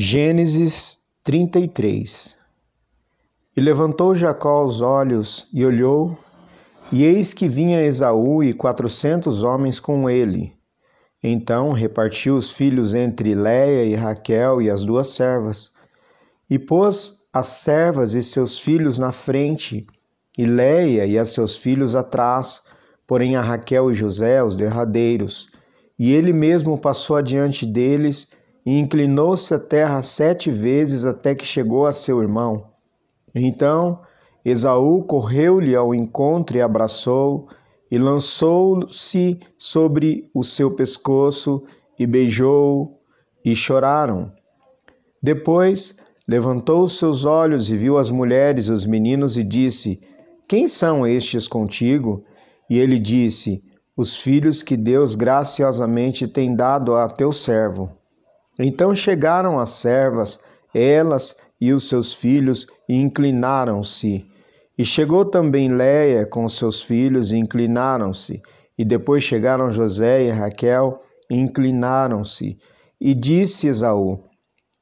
Gênesis 33 E levantou Jacó os olhos e olhou, e eis que vinha Esaú e quatrocentos homens com ele. Então repartiu os filhos entre Léia e Raquel e as duas servas, e pôs as servas e seus filhos na frente, e Léia e a seus filhos atrás, porém a Raquel e José os derradeiros. E ele mesmo passou adiante deles e inclinou-se a terra sete vezes até que chegou a seu irmão. Então Esaú correu-lhe ao encontro e abraçou, e lançou-se sobre o seu pescoço e beijou, e choraram. Depois levantou os seus olhos e viu as mulheres e os meninos e disse: Quem são estes contigo? E ele disse: Os filhos que Deus graciosamente tem dado a teu servo. Então chegaram as servas, elas e os seus filhos, e inclinaram-se. E chegou também Léia com seus filhos, e inclinaram-se. E depois chegaram José e Raquel, e inclinaram-se. E disse Esaú: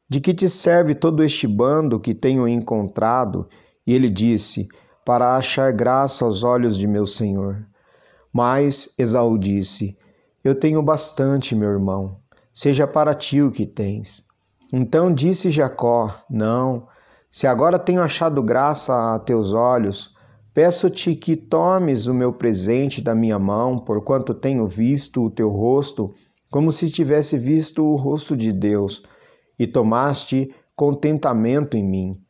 De que te serve todo este bando que tenho encontrado? E ele disse: Para achar graça aos olhos de meu senhor. Mas Esaú disse: Eu tenho bastante, meu irmão seja para ti o que tens. Então disse Jacó: Não, se agora tenho achado graça a teus olhos, peço-te que tomes o meu presente da minha mão, porquanto tenho visto o teu rosto, como se tivesse visto o rosto de Deus, e tomaste contentamento em mim.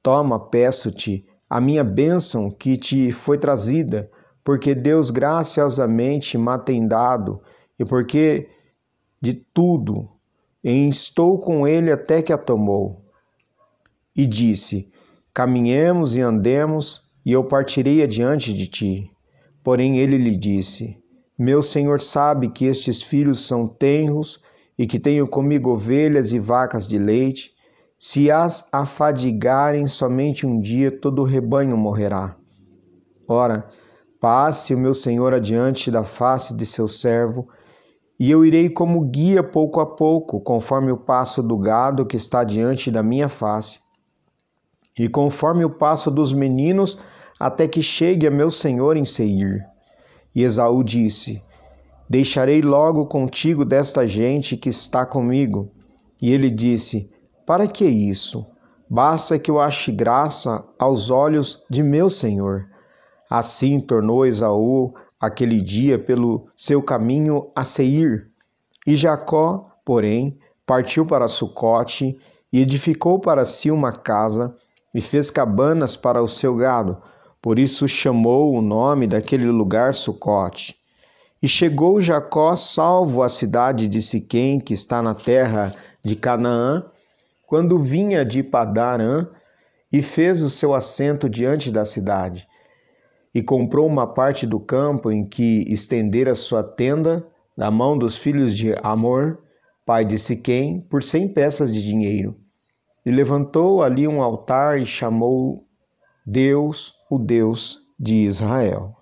Toma, peço-te, a minha bênção que te foi trazida, porque Deus graciosamente me tem dado, e porque de tudo, e estou com ele até que a tomou. E disse: Caminhemos e andemos, e eu partirei adiante de ti. Porém ele lhe disse: Meu senhor sabe que estes filhos são tenros e que tenho comigo ovelhas e vacas de leite. Se as afadigarem somente um dia, todo o rebanho morrerá. Ora, passe o meu senhor adiante da face de seu servo, e eu irei como guia pouco a pouco, conforme o passo do gado que está diante da minha face, e conforme o passo dos meninos, até que chegue a meu senhor em Seir. E Esaú disse: Deixarei logo contigo desta gente que está comigo. E ele disse: Para que isso? Basta que eu ache graça aos olhos de meu senhor. Assim tornou Esaú aquele dia pelo seu caminho a Seir. E Jacó, porém, partiu para Sucote e edificou para si uma casa e fez cabanas para o seu gado. Por isso chamou o nome daquele lugar Sucote. E chegou Jacó salvo à cidade de Siquém, que está na terra de Canaã, quando vinha de Padarã, e fez o seu assento diante da cidade e comprou uma parte do campo em que estendera sua tenda na mão dos filhos de Amor, pai de Siquém, por cem peças de dinheiro. E levantou ali um altar e chamou Deus, o Deus de Israel.